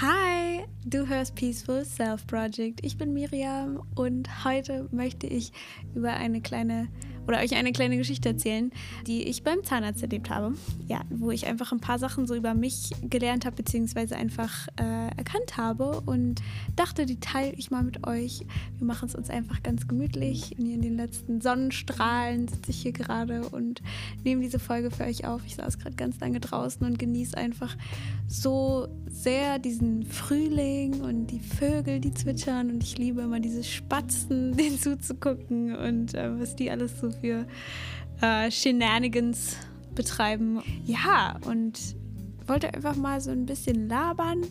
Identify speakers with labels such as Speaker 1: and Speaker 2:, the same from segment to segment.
Speaker 1: Hi, du hörst Peaceful Self Project. Ich bin Miriam und heute möchte ich über eine kleine oder euch eine kleine Geschichte erzählen, die ich beim Zahnarzt erlebt habe. Ja, wo ich einfach ein paar Sachen so über mich gelernt habe, beziehungsweise einfach äh, erkannt habe und dachte, die teile ich mal mit euch. Wir machen es uns einfach ganz gemütlich. In den letzten Sonnenstrahlen sitze ich hier gerade und nehme diese Folge für euch auf. Ich saß gerade ganz lange draußen und genieße einfach so sehr diesen Frühling und die Vögel, die zwitschern und ich liebe immer diese Spatzen, denen zuzugucken und äh, was die alles so für äh, Shenanigans betreiben. Ja, und wollte einfach mal so ein bisschen labern,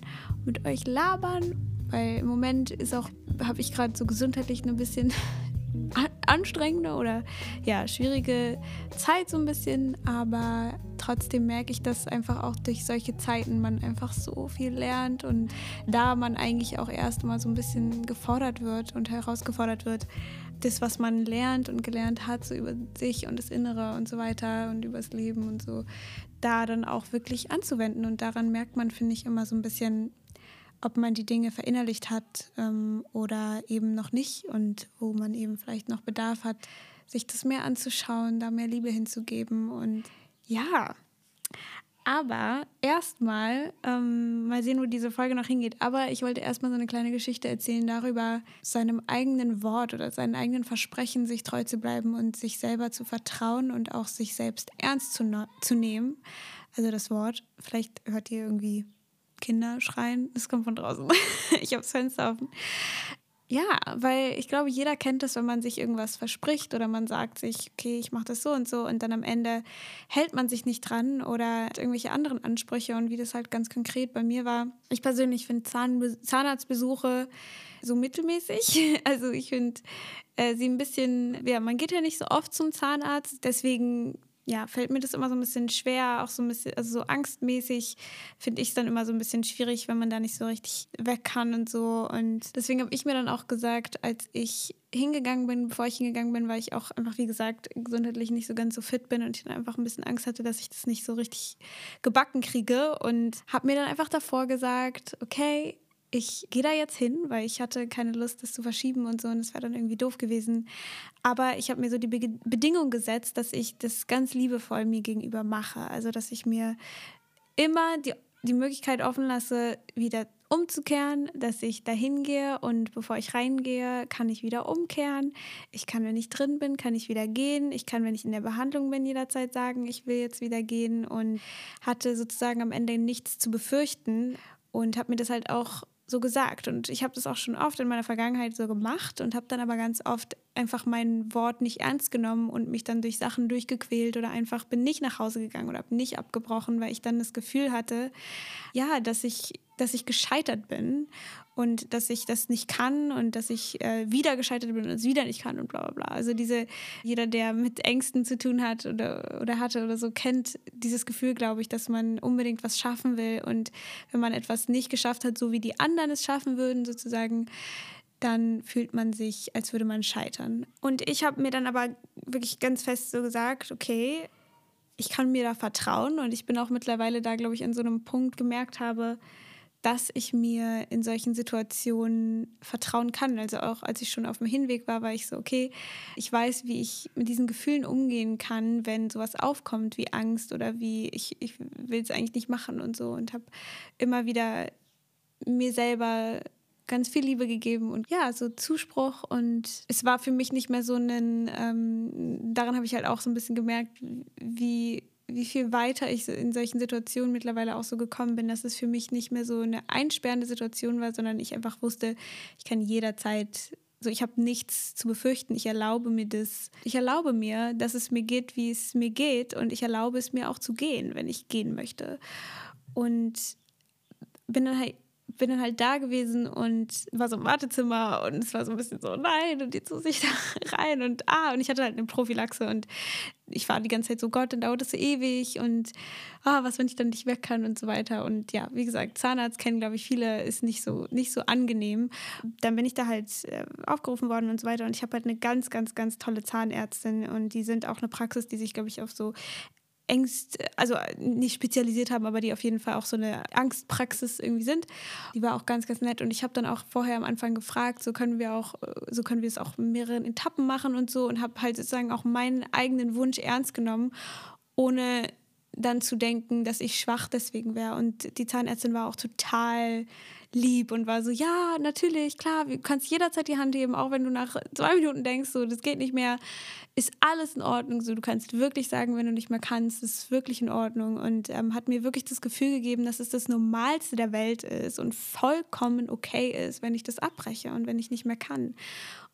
Speaker 1: mit euch labern, weil im Moment ist auch, habe ich gerade so gesundheitlich ein bisschen anstrengende oder ja, schwierige Zeit so ein bisschen, aber trotzdem merke ich, dass einfach auch durch solche Zeiten man einfach so viel lernt und da man eigentlich auch erst mal so ein bisschen gefordert wird und herausgefordert wird, das, was man lernt und gelernt hat, so über sich und das Innere und so weiter und über das Leben und so, da dann auch wirklich anzuwenden. Und daran merkt man, finde ich, immer so ein bisschen, ob man die Dinge verinnerlicht hat ähm, oder eben noch nicht und wo man eben vielleicht noch Bedarf hat, sich das mehr anzuschauen, da mehr Liebe hinzugeben. Und ja, aber erstmal, ähm, mal sehen, wo diese Folge noch hingeht. Aber ich wollte erstmal so eine kleine Geschichte erzählen darüber, seinem eigenen Wort oder seinen eigenen Versprechen sich treu zu bleiben und sich selber zu vertrauen und auch sich selbst ernst zu, zu nehmen. Also das Wort, vielleicht hört ihr irgendwie Kinder schreien, es kommt von draußen. ich habe das Fenster offen. Ja, weil ich glaube, jeder kennt das, wenn man sich irgendwas verspricht oder man sagt sich, okay, ich mache das so und so und dann am Ende hält man sich nicht dran oder irgendwelche anderen Ansprüche und wie das halt ganz konkret bei mir war. Ich persönlich finde Zahn Zahnarztbesuche so mittelmäßig. Also ich finde äh, sie ein bisschen, ja, man geht ja nicht so oft zum Zahnarzt, deswegen ja, fällt mir das immer so ein bisschen schwer, auch so ein bisschen, also so angstmäßig finde ich es dann immer so ein bisschen schwierig, wenn man da nicht so richtig weg kann und so. Und deswegen habe ich mir dann auch gesagt, als ich hingegangen bin, bevor ich hingegangen bin, weil ich auch einfach, wie gesagt, gesundheitlich nicht so ganz so fit bin und ich dann einfach ein bisschen Angst hatte, dass ich das nicht so richtig gebacken kriege. Und habe mir dann einfach davor gesagt, okay, ich gehe da jetzt hin, weil ich hatte keine Lust, das zu verschieben und so und es wäre dann irgendwie doof gewesen. Aber ich habe mir so die Be Bedingung gesetzt, dass ich das ganz liebevoll mir gegenüber mache. Also, dass ich mir immer die, die Möglichkeit offen lasse, wieder umzukehren, dass ich da hingehe und bevor ich reingehe, kann ich wieder umkehren. Ich kann, wenn ich drin bin, kann ich wieder gehen. Ich kann, wenn ich in der Behandlung bin, jederzeit sagen, ich will jetzt wieder gehen und hatte sozusagen am Ende nichts zu befürchten und habe mir das halt auch so gesagt. Und ich habe das auch schon oft in meiner Vergangenheit so gemacht und habe dann aber ganz oft einfach mein Wort nicht ernst genommen und mich dann durch Sachen durchgequält oder einfach bin nicht nach Hause gegangen oder bin nicht abgebrochen, weil ich dann das Gefühl hatte, ja, dass ich, dass ich gescheitert bin und dass ich das nicht kann und dass ich äh, wieder gescheitert bin und es wieder nicht kann und bla bla bla. Also diese, jeder, der mit Ängsten zu tun hat oder, oder hatte oder so, kennt dieses Gefühl, glaube ich, dass man unbedingt was schaffen will und wenn man etwas nicht geschafft hat, so wie die anderen es schaffen würden, sozusagen, dann fühlt man sich, als würde man scheitern. Und ich habe mir dann aber wirklich ganz fest so gesagt, okay, ich kann mir da vertrauen und ich bin auch mittlerweile da, glaube ich, an so einem Punkt gemerkt habe, dass ich mir in solchen Situationen vertrauen kann. Also auch als ich schon auf dem Hinweg war, war ich so, okay, ich weiß, wie ich mit diesen Gefühlen umgehen kann, wenn sowas aufkommt wie Angst oder wie ich, ich will es eigentlich nicht machen und so und habe immer wieder mir selber ganz viel Liebe gegeben und ja, so Zuspruch und es war für mich nicht mehr so ein, ähm, daran habe ich halt auch so ein bisschen gemerkt, wie wie viel weiter ich in solchen Situationen mittlerweile auch so gekommen bin, dass es für mich nicht mehr so eine einsperrende Situation war, sondern ich einfach wusste, ich kann jederzeit so, ich habe nichts zu befürchten. Ich erlaube mir das. Ich erlaube mir, dass es mir geht, wie es mir geht. Und ich erlaube es mir auch zu gehen, wenn ich gehen möchte. Und bin dann halt bin dann halt da gewesen und war so im Wartezimmer und es war so ein bisschen so, nein, und jetzt muss ich da rein und ah, und ich hatte halt eine Prophylaxe und ich war die ganze Zeit so, Gott, dann dauert es so ewig und ah, was, wenn ich dann nicht weg kann und so weiter. Und ja, wie gesagt, Zahnarzt kennen, glaube ich, viele, ist nicht so, nicht so angenehm. Dann bin ich da halt äh, aufgerufen worden und so weiter und ich habe halt eine ganz, ganz, ganz tolle Zahnärztin und die sind auch eine Praxis, die sich, glaube ich, auf so Ängst, also nicht spezialisiert haben, aber die auf jeden Fall auch so eine Angstpraxis irgendwie sind. Die war auch ganz, ganz nett. Und ich habe dann auch vorher am Anfang gefragt, so können wir auch, so können wir es auch in mehreren Etappen machen und so und habe halt sozusagen auch meinen eigenen Wunsch ernst genommen, ohne dann zu denken, dass ich schwach deswegen wäre. Und die Zahnärztin war auch total lieb und war so, ja, natürlich, klar, du kannst jederzeit die Hand heben, auch wenn du nach zwei Minuten denkst, so, das geht nicht mehr, ist alles in Ordnung. So, du kannst wirklich sagen, wenn du nicht mehr kannst, ist wirklich in Ordnung. Und ähm, hat mir wirklich das Gefühl gegeben, dass es das Normalste der Welt ist und vollkommen okay ist, wenn ich das abbreche und wenn ich nicht mehr kann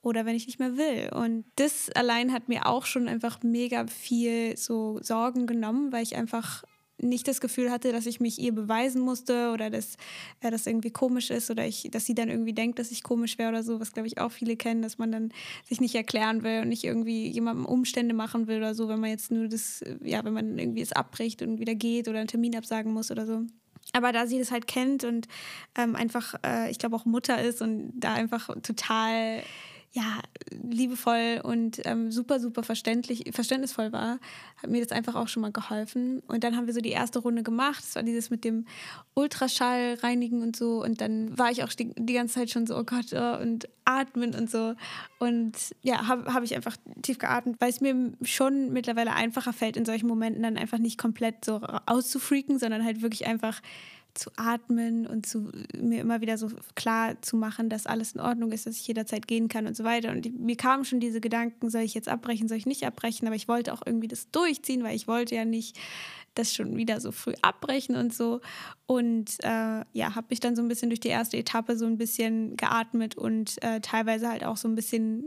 Speaker 1: oder wenn ich nicht mehr will. Und das allein hat mir auch schon einfach mega viel so Sorgen genommen, weil ich einfach nicht das Gefühl hatte, dass ich mich ihr beweisen musste oder dass äh, das irgendwie komisch ist oder ich, dass sie dann irgendwie denkt, dass ich komisch wäre oder so, was glaube ich auch viele kennen, dass man dann sich nicht erklären will und nicht irgendwie jemandem Umstände machen will oder so, wenn man jetzt nur das, ja, wenn man irgendwie es abbricht und wieder geht oder einen Termin absagen muss oder so. Aber da sie das halt kennt und ähm, einfach, äh, ich glaube auch Mutter ist und da einfach total ja, liebevoll und ähm, super, super verständlich, verständnisvoll war, hat mir das einfach auch schon mal geholfen. Und dann haben wir so die erste Runde gemacht. Das war dieses mit dem Ultraschall reinigen und so. Und dann war ich auch die, die ganze Zeit schon so, oh Gott, oh, und atmen und so. Und ja, habe hab ich einfach tief geatmet, weil es mir schon mittlerweile einfacher fällt, in solchen Momenten dann einfach nicht komplett so auszufreaken, sondern halt wirklich einfach zu atmen und zu, mir immer wieder so klar zu machen, dass alles in Ordnung ist, dass ich jederzeit gehen kann und so weiter. Und mir kamen schon diese Gedanken, soll ich jetzt abbrechen, soll ich nicht abbrechen, aber ich wollte auch irgendwie das durchziehen, weil ich wollte ja nicht das schon wieder so früh abbrechen und so. Und äh, ja, habe mich dann so ein bisschen durch die erste Etappe so ein bisschen geatmet und äh, teilweise halt auch so ein bisschen,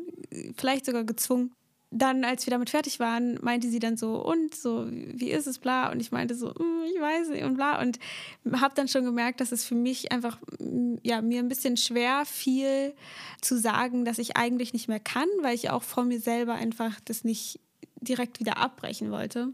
Speaker 1: vielleicht sogar gezwungen, dann, als wir damit fertig waren, meinte sie dann so, und so, wie ist es, bla. Und ich meinte so, mm, ich weiß nicht, und bla. Und habe dann schon gemerkt, dass es für mich einfach, mm, ja, mir ein bisschen schwer fiel zu sagen, dass ich eigentlich nicht mehr kann, weil ich auch vor mir selber einfach das nicht direkt wieder abbrechen wollte.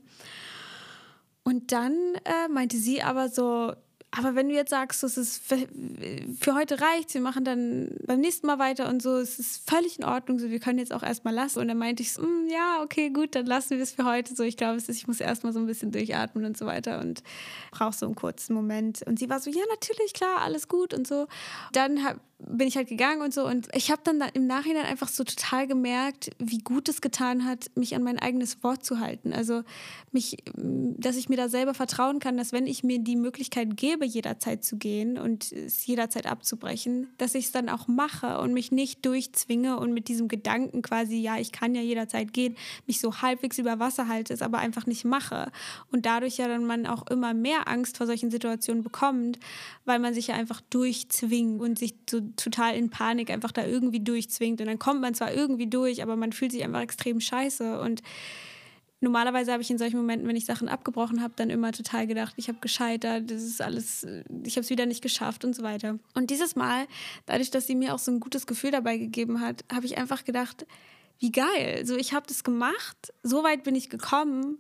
Speaker 1: Und dann äh, meinte sie aber so, aber wenn du jetzt sagst, es ist für, heute reicht, wir machen dann beim nächsten Mal weiter und so, es ist völlig in Ordnung, so wir können jetzt auch erstmal lassen. Und dann meinte ich so, mm, ja, okay, gut, dann lassen wir es für heute so. Ich glaube, ich muss erstmal so ein bisschen durchatmen und so weiter und brauche so einen kurzen Moment. Und sie war so, ja, natürlich, klar, alles gut und so. Dann hab, bin ich halt gegangen und so. Und ich habe dann im Nachhinein einfach so total gemerkt, wie gut es getan hat, mich an mein eigenes Wort zu halten. Also mich, dass ich mir da selber vertrauen kann, dass wenn ich mir die Möglichkeit gebe, jederzeit zu gehen und es jederzeit abzubrechen, dass ich es dann auch mache und mich nicht durchzwinge und mit diesem Gedanken quasi, ja, ich kann ja jederzeit gehen, mich so halbwegs über Wasser halte, es aber einfach nicht mache. Und dadurch ja dann man auch immer mehr Angst vor solchen Situationen bekommt, weil man sich ja einfach durchzwingt und sich so total in Panik einfach da irgendwie durchzwingt. Und dann kommt man zwar irgendwie durch, aber man fühlt sich einfach extrem scheiße. Und normalerweise habe ich in solchen Momenten, wenn ich Sachen abgebrochen habe, dann immer total gedacht, ich habe gescheitert, das ist alles, ich habe es wieder nicht geschafft und so weiter. Und dieses Mal, dadurch, dass sie mir auch so ein gutes Gefühl dabei gegeben hat, habe ich einfach gedacht, wie geil. So, ich habe das gemacht, so weit bin ich gekommen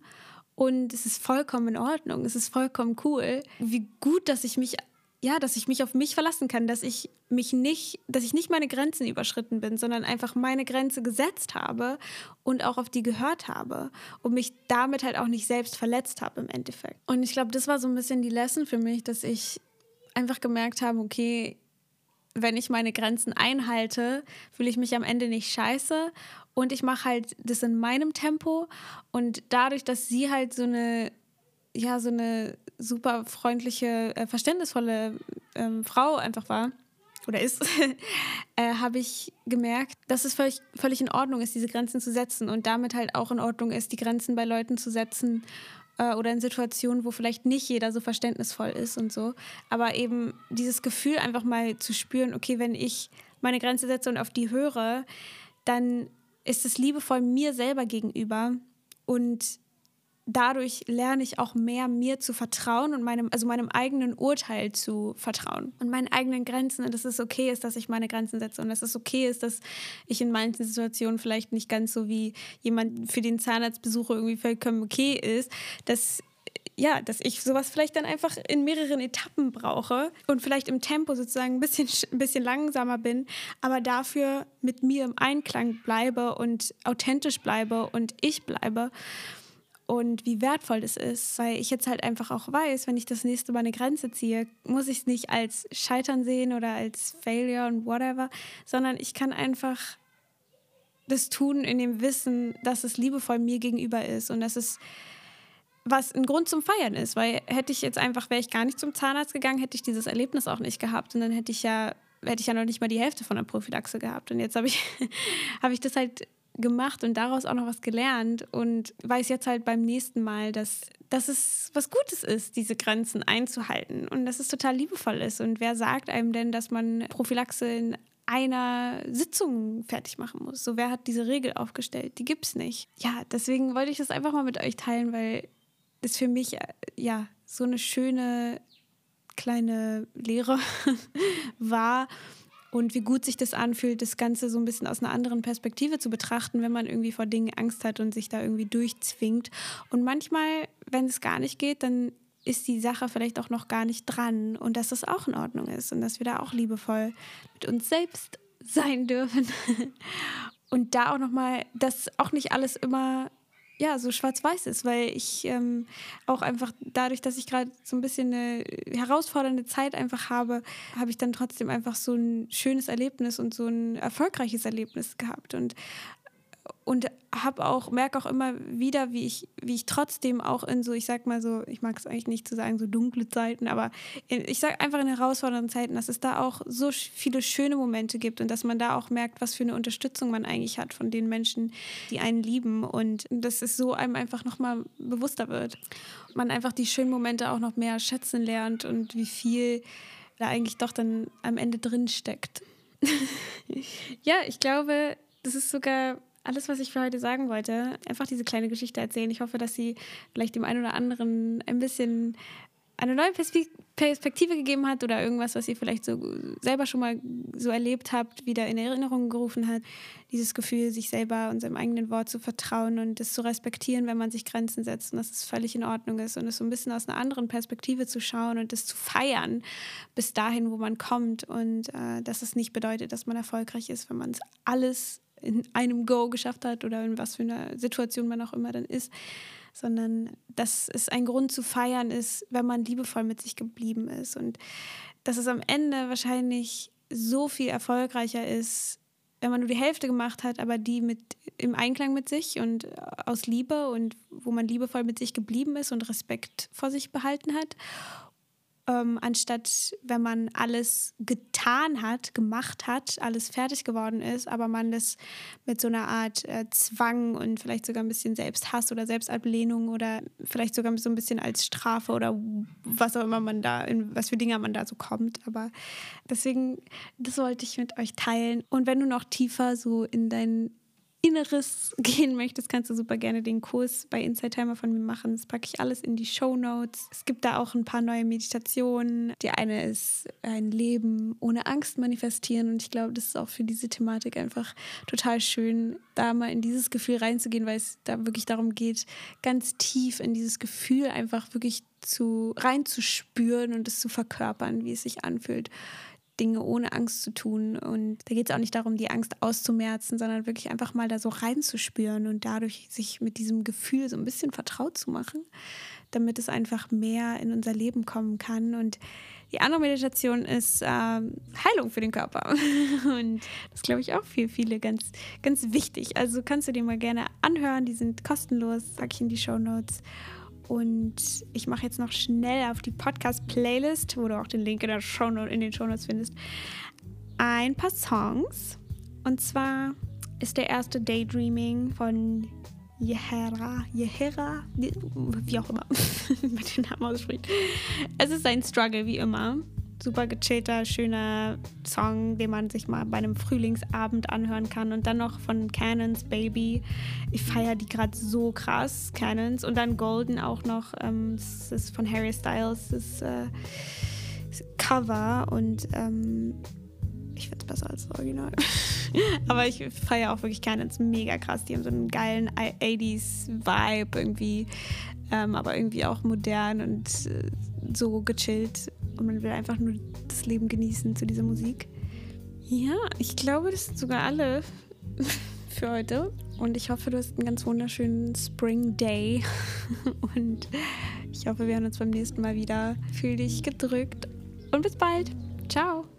Speaker 1: und es ist vollkommen in Ordnung, es ist vollkommen cool. Wie gut, dass ich mich ja, dass ich mich auf mich verlassen kann, dass ich mich nicht, dass ich nicht meine Grenzen überschritten bin, sondern einfach meine Grenze gesetzt habe und auch auf die gehört habe und mich damit halt auch nicht selbst verletzt habe im Endeffekt. Und ich glaube, das war so ein bisschen die Lesson für mich, dass ich einfach gemerkt habe, okay, wenn ich meine Grenzen einhalte, fühle ich mich am Ende nicht scheiße und ich mache halt das in meinem Tempo und dadurch, dass sie halt so eine ja so eine super freundliche, äh, verständnisvolle ähm, Frau einfach war oder ist, äh, habe ich gemerkt, dass es völlig, völlig in Ordnung ist, diese Grenzen zu setzen und damit halt auch in Ordnung ist, die Grenzen bei Leuten zu setzen äh, oder in Situationen, wo vielleicht nicht jeder so verständnisvoll ist und so. Aber eben dieses Gefühl einfach mal zu spüren, okay, wenn ich meine Grenze setze und auf die höre, dann ist es liebevoll mir selber gegenüber und dadurch lerne ich auch mehr mir zu vertrauen und meinem, also meinem eigenen Urteil zu vertrauen. Und meinen eigenen Grenzen. Und dass es okay ist, dass ich meine Grenzen setze. Und dass es okay ist, dass ich in manchen Situationen vielleicht nicht ganz so wie jemand für den Zahnarztbesuch irgendwie vollkommen okay ist, dass ja, dass ich sowas vielleicht dann einfach in mehreren Etappen brauche und vielleicht im Tempo sozusagen ein bisschen, ein bisschen langsamer bin, aber dafür mit mir im Einklang bleibe und authentisch bleibe und ich bleibe und wie wertvoll das ist, weil ich jetzt halt einfach auch weiß, wenn ich das nächste Mal eine Grenze ziehe, muss ich es nicht als Scheitern sehen oder als Failure und whatever, sondern ich kann einfach das tun in dem Wissen, dass es liebevoll mir gegenüber ist und dass es was ein Grund zum Feiern ist, weil hätte ich jetzt einfach, wäre ich gar nicht zum Zahnarzt gegangen, hätte ich dieses Erlebnis auch nicht gehabt und dann hätte ich ja, hätte ich ja noch nicht mal die Hälfte von der Prophylaxe gehabt und jetzt habe ich, habe ich das halt gemacht und daraus auch noch was gelernt und weiß jetzt halt beim nächsten Mal, dass, dass es was Gutes ist, diese Grenzen einzuhalten und dass es total liebevoll ist. Und wer sagt einem denn, dass man Prophylaxe in einer Sitzung fertig machen muss? So, wer hat diese Regel aufgestellt? Die gibt es nicht. Ja, deswegen wollte ich das einfach mal mit euch teilen, weil das für mich äh, ja so eine schöne kleine Lehre war und wie gut sich das anfühlt, das Ganze so ein bisschen aus einer anderen Perspektive zu betrachten, wenn man irgendwie vor Dingen Angst hat und sich da irgendwie durchzwingt. Und manchmal, wenn es gar nicht geht, dann ist die Sache vielleicht auch noch gar nicht dran und dass das auch in Ordnung ist und dass wir da auch liebevoll mit uns selbst sein dürfen. Und da auch nochmal, dass auch nicht alles immer ja, so schwarz-weiß ist, weil ich ähm, auch einfach dadurch, dass ich gerade so ein bisschen eine herausfordernde Zeit einfach habe, habe ich dann trotzdem einfach so ein schönes Erlebnis und so ein erfolgreiches Erlebnis gehabt. Und und habe auch merke auch immer wieder, wie ich wie ich trotzdem auch in so ich sag mal so ich mag es eigentlich nicht zu sagen so dunkle Zeiten, aber in, ich sag einfach in herausfordernden Zeiten, dass es da auch so viele schöne Momente gibt und dass man da auch merkt, was für eine Unterstützung man eigentlich hat von den Menschen, die einen lieben und dass es so einem einfach noch mal bewusster wird. Man einfach die schönen Momente auch noch mehr schätzen lernt und wie viel da eigentlich doch dann am Ende drin steckt. ja, ich glaube, das ist sogar alles, was ich für heute sagen wollte. Einfach diese kleine Geschichte erzählen. Ich hoffe, dass sie vielleicht dem einen oder anderen ein bisschen eine neue Perspektive gegeben hat oder irgendwas, was ihr vielleicht so selber schon mal so erlebt habt, wieder in Erinnerung gerufen hat. Dieses Gefühl, sich selber und seinem eigenen Wort zu vertrauen und es zu respektieren, wenn man sich Grenzen setzt und dass es völlig in Ordnung ist und es so ein bisschen aus einer anderen Perspektive zu schauen und es zu feiern bis dahin, wo man kommt und äh, dass es nicht bedeutet, dass man erfolgreich ist, wenn man es alles in einem Go geschafft hat oder in was für einer Situation man auch immer dann ist, sondern dass es ein Grund zu feiern ist, wenn man liebevoll mit sich geblieben ist. Und dass es am Ende wahrscheinlich so viel erfolgreicher ist, wenn man nur die Hälfte gemacht hat, aber die mit im Einklang mit sich und aus Liebe und wo man liebevoll mit sich geblieben ist und Respekt vor sich behalten hat ähm, anstatt wenn man alles getan hat, gemacht hat, alles fertig geworden ist, aber man das mit so einer Art äh, Zwang und vielleicht sogar ein bisschen Selbsthass oder Selbstablehnung oder vielleicht sogar so ein bisschen als Strafe oder was auch immer man da, in was für Dinge man da so kommt. Aber deswegen, das wollte ich mit euch teilen. Und wenn du noch tiefer so in dein Inneres gehen möchtest, kannst du super gerne den Kurs bei Inside Timer von mir machen. Das packe ich alles in die Show Notes. Es gibt da auch ein paar neue Meditationen. Die eine ist ein Leben ohne Angst manifestieren und ich glaube, das ist auch für diese Thematik einfach total schön, da mal in dieses Gefühl reinzugehen, weil es da wirklich darum geht, ganz tief in dieses Gefühl einfach wirklich zu reinzuspüren und es zu verkörpern, wie es sich anfühlt. Dinge ohne Angst zu tun. Und da geht es auch nicht darum, die Angst auszumerzen, sondern wirklich einfach mal da so reinzuspüren und dadurch sich mit diesem Gefühl so ein bisschen vertraut zu machen, damit es einfach mehr in unser Leben kommen kann. Und die andere Meditation ist ähm, Heilung für den Körper. Und das glaube ich auch für viele ganz, ganz wichtig. Also kannst du dir mal gerne anhören. Die sind kostenlos, sag ich in die Show Notes. Und ich mache jetzt noch schnell auf die Podcast-Playlist, wo du auch den Link in, der Shownote, in den Shownotes findest, ein paar Songs. Und zwar ist der erste Daydreaming von Yehera, Yehera, wie auch immer man den Namen ausspricht. Es ist ein Struggle, wie immer super gechillter, schöner Song, den man sich mal bei einem Frühlingsabend anhören kann. Und dann noch von Cannons Baby. Ich feiere die gerade so krass, Cannons. Und dann Golden auch noch. Ähm, das ist von Harry Styles, das äh, Cover. Und ähm, ich finde es besser als das Original. Aber ich feiere auch wirklich Cannons mega krass. Die haben so einen geilen 80s-Vibe irgendwie. Ähm, aber irgendwie auch modern und äh, so gechillt und man will einfach nur das Leben genießen zu dieser Musik. Ja, ich glaube, das sind sogar alle für heute. Und ich hoffe, du hast einen ganz wunderschönen Spring Day Und ich hoffe, wir hören uns beim nächsten Mal wieder. Fühl dich gedrückt und bis bald. Ciao.